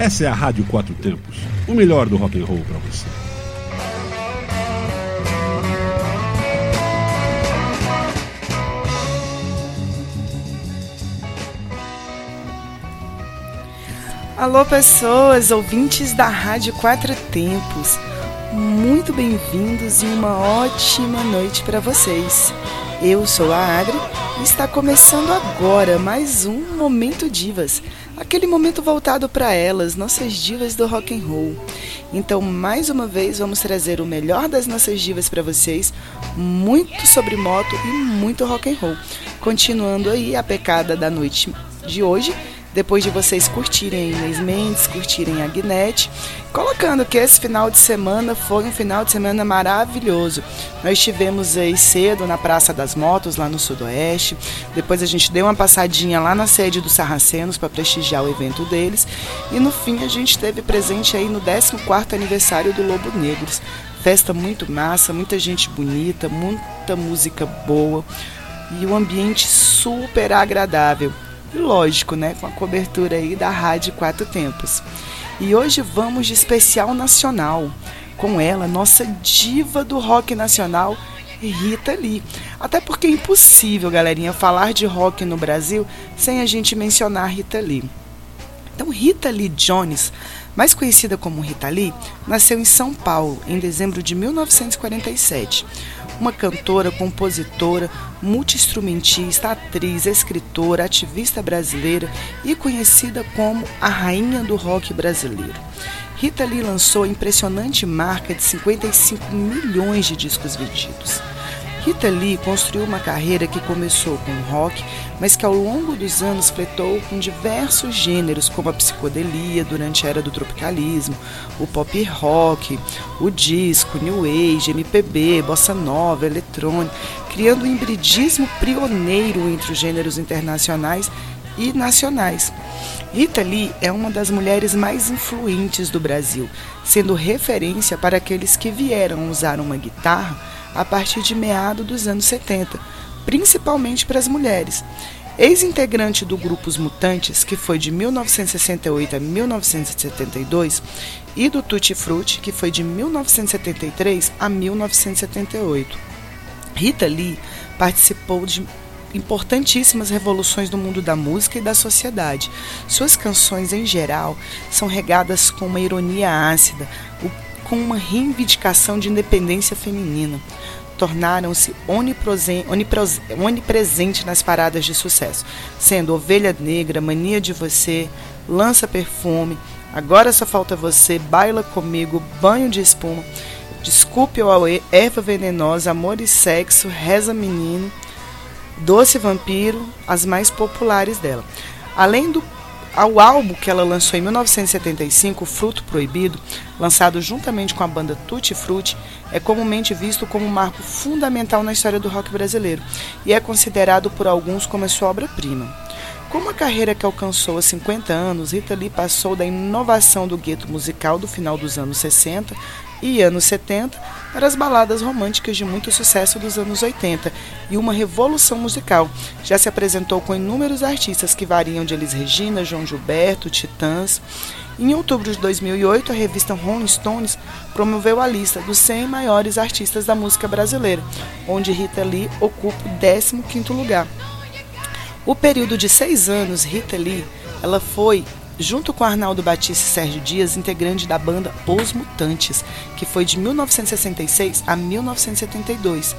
Essa é a Rádio Quatro Tempos, o melhor do rock and roll para você. Alô, pessoas, ouvintes da Rádio Quatro Tempos. Muito bem-vindos e uma ótima noite para vocês. Eu sou a Adri e está começando agora mais um Momento Divas, aquele momento voltado para elas, nossas divas do rock and roll. Então, mais uma vez, vamos trazer o melhor das nossas divas para vocês, muito sobre moto e muito rock and roll. Continuando aí a pecada da noite de hoje, depois de vocês curtirem Inês Mendes, curtirem a Guinete, colocando que esse final de semana foi um final de semana maravilhoso. Nós estivemos aí cedo na Praça das Motos, lá no Sudoeste, depois a gente deu uma passadinha lá na sede dos Sarracenos para prestigiar o evento deles, e no fim a gente teve presente aí no 14º aniversário do Lobo Negros. Festa muito massa, muita gente bonita, muita música boa e um ambiente super agradável. Lógico, né, com a cobertura aí da Rádio Quatro Tempos. E hoje vamos de especial nacional, com ela, nossa diva do rock nacional, Rita Lee. Até porque é impossível, galerinha, falar de rock no Brasil sem a gente mencionar Rita Lee. Então, Rita Lee Jones, mais conhecida como Rita Lee, nasceu em São Paulo em dezembro de 1947 uma cantora, compositora, multiinstrumentista, atriz, escritora, ativista brasileira e conhecida como a rainha do rock brasileiro. Rita Lee lançou a impressionante marca de 55 milhões de discos vendidos. Rita Lee construiu uma carreira que começou com rock, mas que ao longo dos anos fletou com diversos gêneros, como a psicodelia durante a era do tropicalismo, o pop rock, o disco, new age, MPB, bossa nova, eletrônica, criando um hibridismo pioneiro entre os gêneros internacionais e nacionais. Rita Lee é uma das mulheres mais influentes do Brasil, sendo referência para aqueles que vieram usar uma guitarra a partir de meado dos anos 70, principalmente para as mulheres. Ex-integrante do grupo Os Mutantes, que foi de 1968 a 1972, e do Tutti Frutti, que foi de 1973 a 1978. Rita Lee participou de importantíssimas revoluções no mundo da música e da sociedade. Suas canções, em geral, são regadas com uma ironia ácida, com uma reivindicação de independência feminina. Tornaram-se onipresentes nas paradas de sucesso, sendo Ovelha Negra, Mania de Você, Lança Perfume, Agora Só Falta Você, Baila Comigo, Banho de Espuma, Desculpe o Aue, Erva Venenosa, Amor e Sexo, Reza Menino, Doce Vampiro, as mais populares dela. Além do ao álbum que ela lançou em 1975, Fruto Proibido, lançado juntamente com a banda Tutti Frutti, é comumente visto como um marco fundamental na história do rock brasileiro e é considerado por alguns como a sua obra-prima. Com uma carreira que alcançou a 50 anos, Rita Lee passou da inovação do gueto musical do final dos anos 60 e anos 70 para as baladas românticas de muito sucesso dos anos 80 e uma revolução musical. Já se apresentou com inúmeros artistas que variam de Elis Regina, João Gilberto, Titãs. Em outubro de 2008, a revista Rolling Stones promoveu a lista dos 100 maiores artistas da música brasileira, onde Rita Lee ocupa o 15º lugar. O período de seis anos, Rita Lee, ela foi junto com Arnaldo Batista e Sérgio Dias, integrante da banda Os Mutantes, que foi de 1966 a 1972.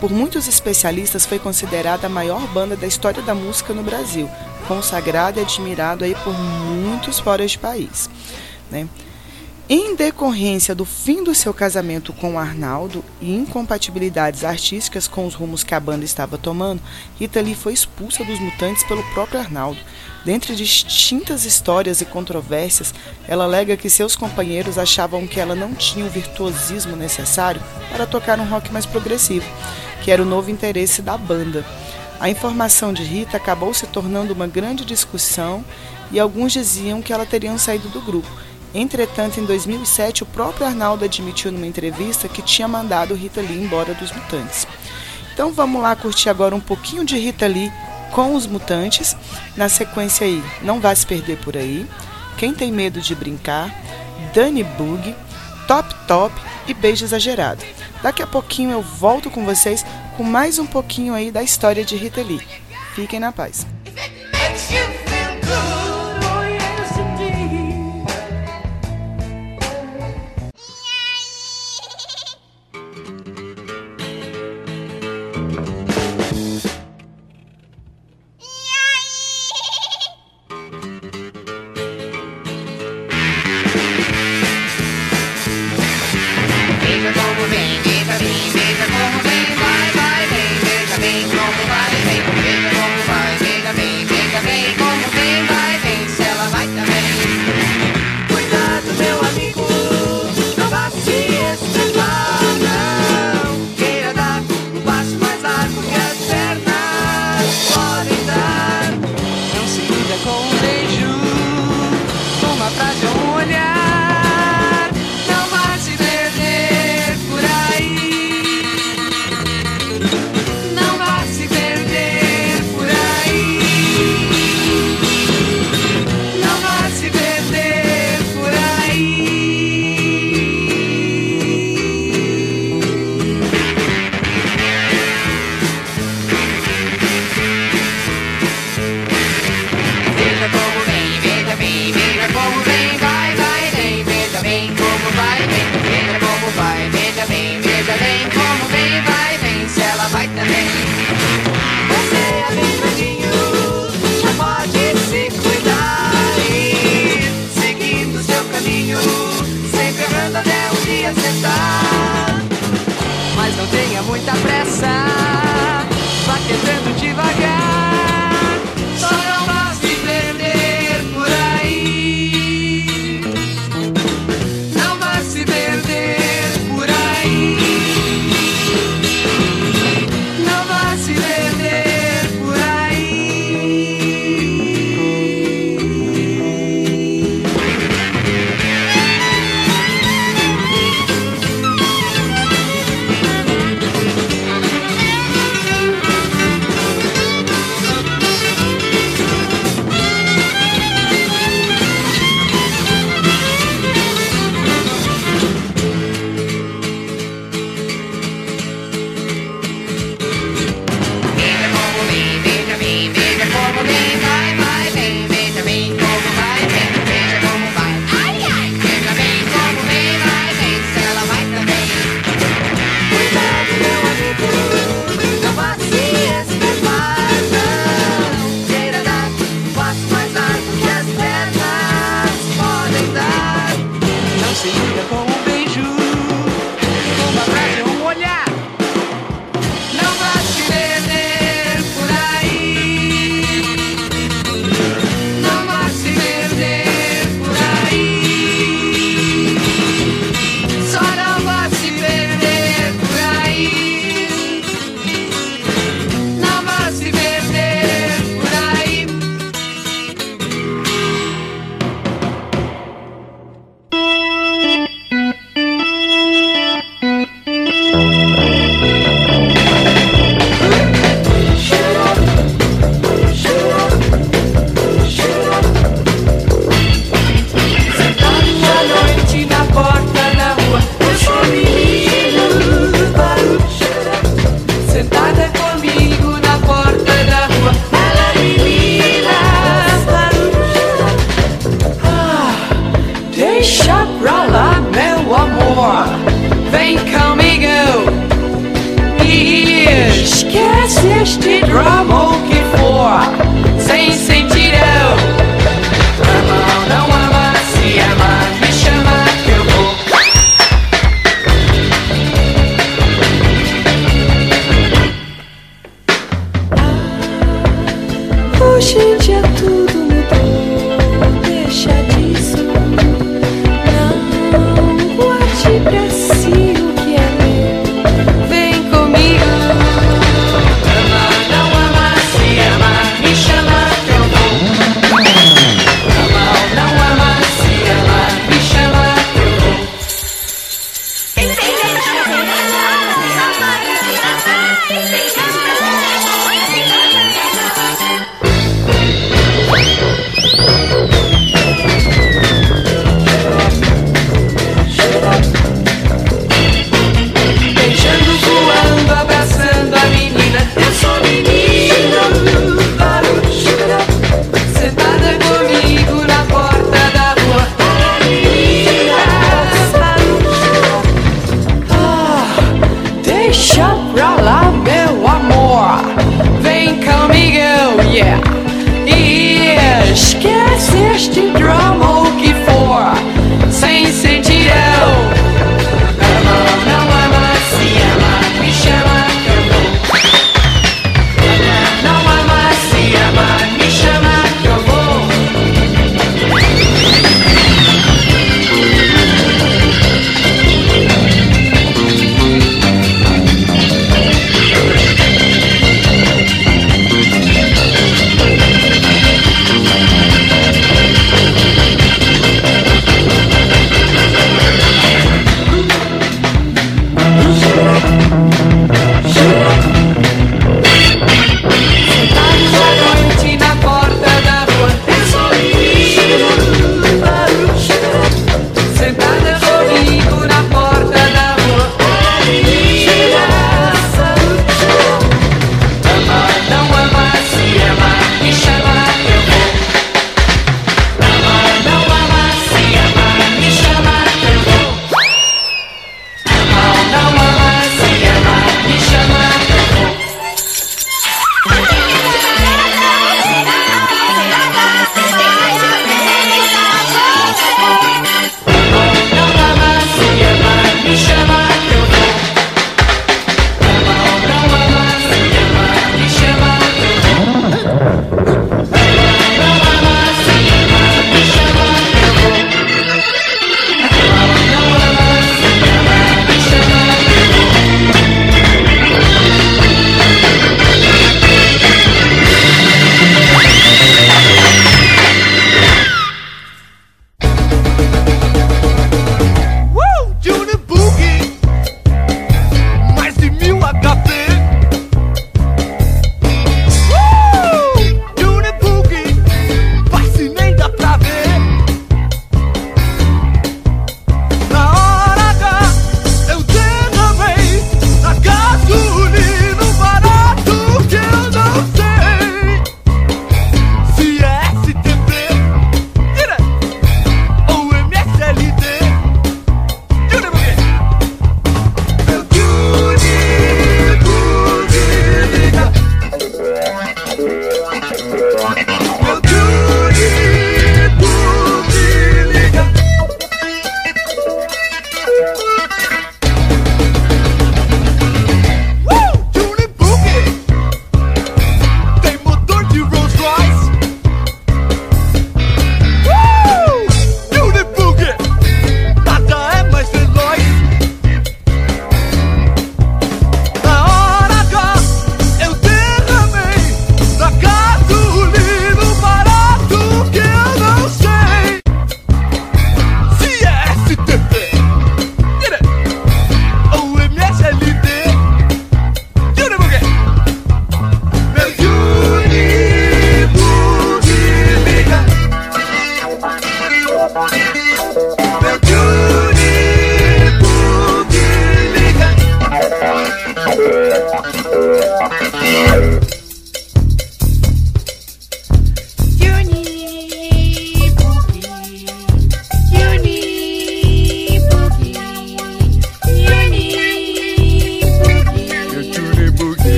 Por muitos especialistas, foi considerada a maior banda da história da música no Brasil, consagrada e admirada aí por muitos fora de país. Né? Em decorrência do fim do seu casamento com Arnaldo e incompatibilidades artísticas com os rumos que a banda estava tomando, Rita Lee foi expulsa dos Mutantes pelo próprio Arnaldo. Dentre distintas histórias e controvérsias, ela alega que seus companheiros achavam que ela não tinha o virtuosismo necessário para tocar um rock mais progressivo, que era o novo interesse da banda. A informação de Rita acabou se tornando uma grande discussão e alguns diziam que ela teria saído do grupo Entretanto, em 2007, o próprio Arnaldo admitiu numa entrevista que tinha mandado Rita Lee embora dos Mutantes. Então vamos lá curtir agora um pouquinho de Rita Lee com os Mutantes. Na sequência aí, não vai se perder por aí. Quem Tem Medo de Brincar, Dani Bug, Top Top e Beijo Exagerado. Daqui a pouquinho eu volto com vocês com mais um pouquinho aí da história de Rita Lee. Fiquem na paz. Michel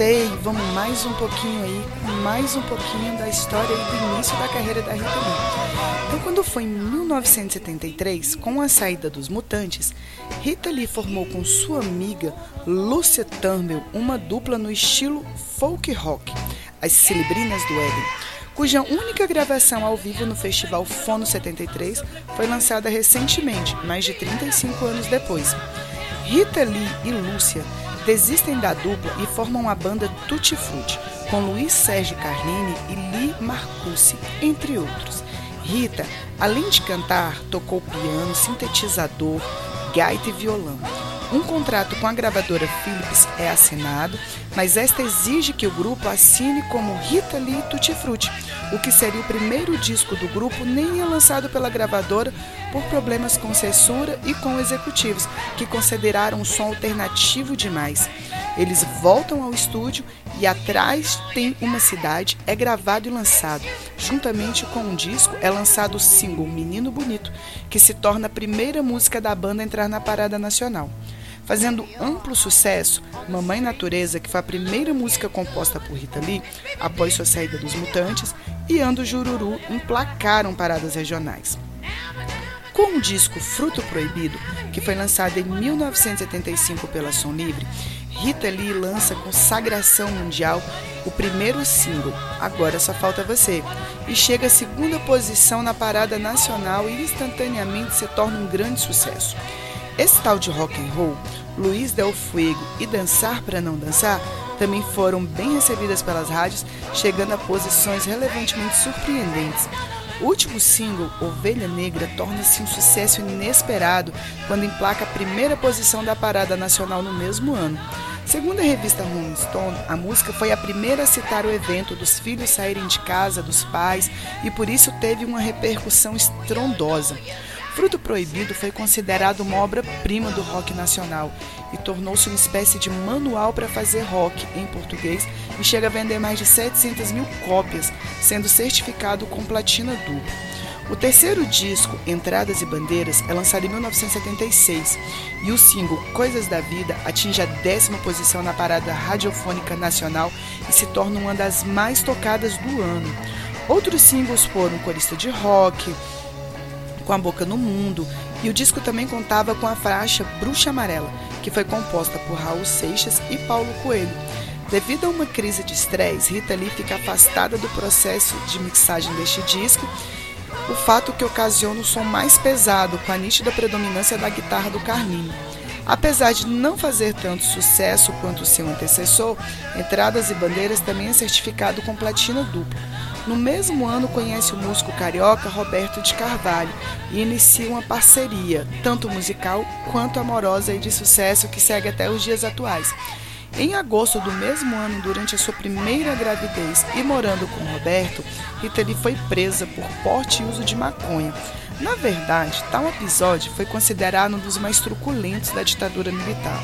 voltei. Vamos mais um pouquinho aí, mais um pouquinho da história aí do início da carreira da Rita Lee. Então, quando foi em 1973, com a saída dos Mutantes, Rita Lee formou com sua amiga Lúcia Turnbull uma dupla no estilo folk rock, as Celebrinas do Éden, cuja única gravação ao vivo no Festival Fono 73 foi lançada recentemente, mais de 35 anos depois. Rita Lee e Lúcia desistem da dupla e formam a banda Tutti Frutti, com Luiz Sérgio Carlini e Lee Marcucci, entre outros. Rita, além de cantar, tocou piano, sintetizador, gaita e violão. Um contrato com a gravadora Philips é assinado, mas esta exige que o grupo assine como Rita Lee Tutti Frutti, o que seria o primeiro disco do grupo nem é lançado pela gravadora por problemas com censura e com executivos, que consideraram o som alternativo demais. Eles voltam ao estúdio e atrás tem uma cidade, é gravado e lançado. Juntamente com um disco é lançado o single Menino Bonito, que se torna a primeira música da banda a entrar na parada nacional. Fazendo amplo sucesso, Mamãe Natureza, que foi a primeira música composta por Rita Lee após sua saída dos Mutantes, e Ando Jururu emplacaram paradas regionais. Com o disco Fruto Proibido, que foi lançado em 1975 pela Som Livre, Rita Lee lança com sagração mundial o primeiro single, Agora Só Falta Você, e chega à segunda posição na parada nacional e instantaneamente se torna um grande sucesso. Esse tal de rock and roll, Luiz Del Fuego e Dançar para Não Dançar também foram bem recebidas pelas rádios, chegando a posições relevantemente surpreendentes. O último single, Ovelha Negra, torna-se um sucesso inesperado quando emplaca a primeira posição da parada nacional no mesmo ano. Segundo a revista Rolling Stone, a música foi a primeira a citar o evento dos filhos saírem de casa dos pais e por isso teve uma repercussão estrondosa. Fruto Proibido foi considerado uma obra-prima do rock nacional e tornou-se uma espécie de manual para fazer rock em português e chega a vender mais de 700 mil cópias, sendo certificado com platina dupla. O terceiro disco, Entradas e Bandeiras, é lançado em 1976 e o single Coisas da Vida atinge a décima posição na parada radiofônica nacional e se torna uma das mais tocadas do ano. Outros singles foram Corista de Rock, Com a Boca no Mundo e o disco também contava com a faixa Bruxa Amarela, que foi composta por Raul Seixas e Paulo Coelho. Devido a uma crise de estresse, Rita Lee fica afastada do processo de mixagem deste disco o fato que ocasiona o som mais pesado, com a nítida predominância da guitarra do Carminho. Apesar de não fazer tanto sucesso quanto seu antecessor, Entradas e Bandeiras também é certificado com platina dupla. No mesmo ano, conhece o músico carioca Roberto de Carvalho e inicia uma parceria, tanto musical quanto amorosa e de sucesso que segue até os dias atuais. Em agosto do mesmo ano, durante a sua primeira gravidez e morando com Roberto, Rita Lee foi presa por porte e uso de maconha. Na verdade, tal episódio foi considerado um dos mais truculentos da ditadura militar.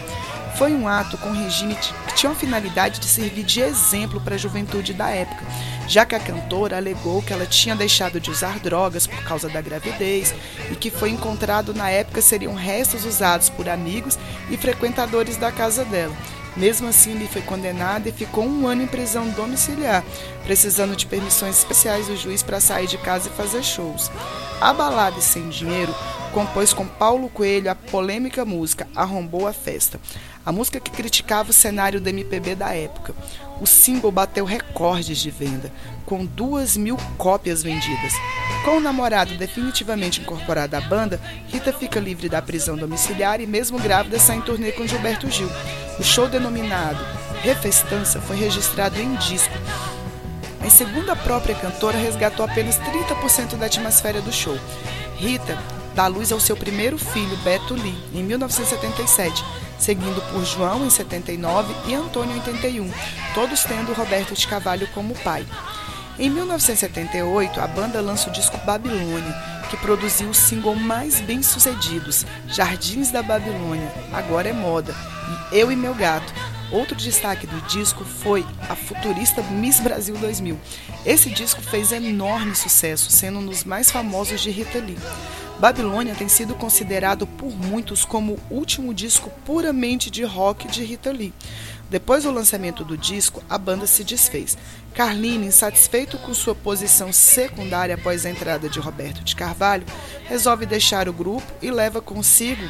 Foi um ato com regime que tinha a finalidade de servir de exemplo para a juventude da época, já que a cantora alegou que ela tinha deixado de usar drogas por causa da gravidez e que foi encontrado na época seriam restos usados por amigos e frequentadores da casa dela. Mesmo assim, ele foi condenado e ficou um ano em prisão domiciliar, precisando de permissões especiais do juiz para sair de casa e fazer shows. Abalado e sem dinheiro, compôs com Paulo Coelho a polêmica música Arrombou a Festa, a música que criticava o cenário do MPB da época. O single bateu recordes de venda, com duas mil cópias vendidas. Com o namorado definitivamente incorporado à banda, Rita fica livre da prisão domiciliar e, mesmo grávida, sai em turnê com Gilberto Gil. O show denominado Refestança foi registrado em disco. Em segundo a própria cantora, resgatou apenas 30% da atmosfera do show. Rita dá luz ao seu primeiro filho, Beto Lee, em 1977, seguindo por João em 79 e Antônio em 81, todos tendo Roberto de Cavalho como pai. Em 1978, a banda lança o disco Babilônia, que produziu o single mais bem sucedidos, Jardins da Babilônia, Agora é Moda, e Eu e Meu Gato. Outro destaque do disco foi a futurista Miss Brasil 2000. Esse disco fez enorme sucesso, sendo um dos mais famosos de Rita Lee. Babilônia tem sido considerado por muitos como o último disco puramente de rock de Rita Lee. Depois do lançamento do disco, a banda se desfez. Carline, insatisfeito com sua posição secundária após a entrada de Roberto de Carvalho, resolve deixar o grupo e leva consigo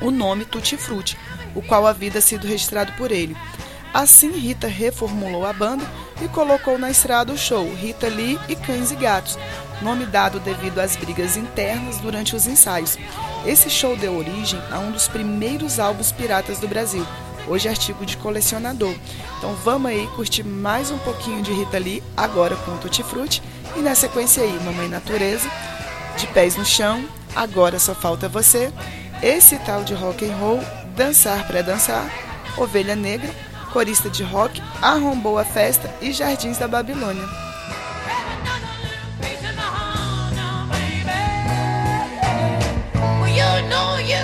o nome Tutti Frutti, o qual havia sido registrado por ele. Assim, Rita reformulou a banda e colocou na estrada o show Rita Lee e Cães e Gatos, nome dado devido às brigas internas durante os ensaios. Esse show deu origem a um dos primeiros álbuns piratas do Brasil, hoje artigo de colecionador. Então vamos aí curtir mais um pouquinho de Rita Lee, agora com Tutti Frutti, e na sequência aí, Mamãe Natureza, De Pés no Chão, Agora Só Falta Você, esse tal de rock and roll, Dançar para Dançar, Ovelha Negra, Corista de Rock, Arrombou a Festa e Jardins da Babilônia. you know you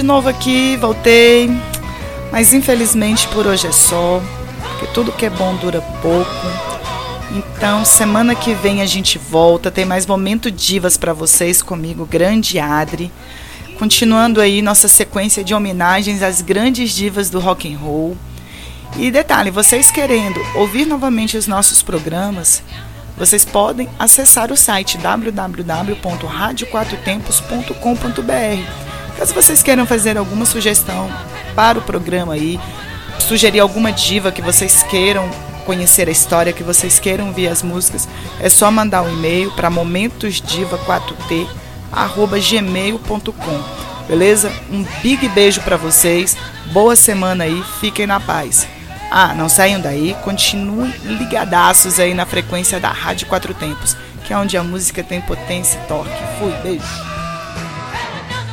De novo aqui, voltei. Mas infelizmente por hoje é só, porque tudo que é bom dura pouco. Então, semana que vem a gente volta, tem mais momento divas para vocês comigo, Grande Adri. Continuando aí nossa sequência de homenagens às grandes divas do rock and roll. E detalhe, vocês querendo ouvir novamente os nossos programas, vocês podem acessar o site www.radioquatrotempos.com.br. Caso vocês queiram fazer alguma sugestão para o programa aí, sugerir alguma diva que vocês queiram conhecer a história, que vocês queiram ouvir as músicas, é só mandar um e-mail para momentosdiva4t@gmail.com. Beleza? Um big beijo para vocês. Boa semana aí. Fiquem na paz. Ah, não saiam daí, continuem ligadaços aí na frequência da Rádio Quatro Tempos, que é onde a música tem potência e torque. Fui, beijo.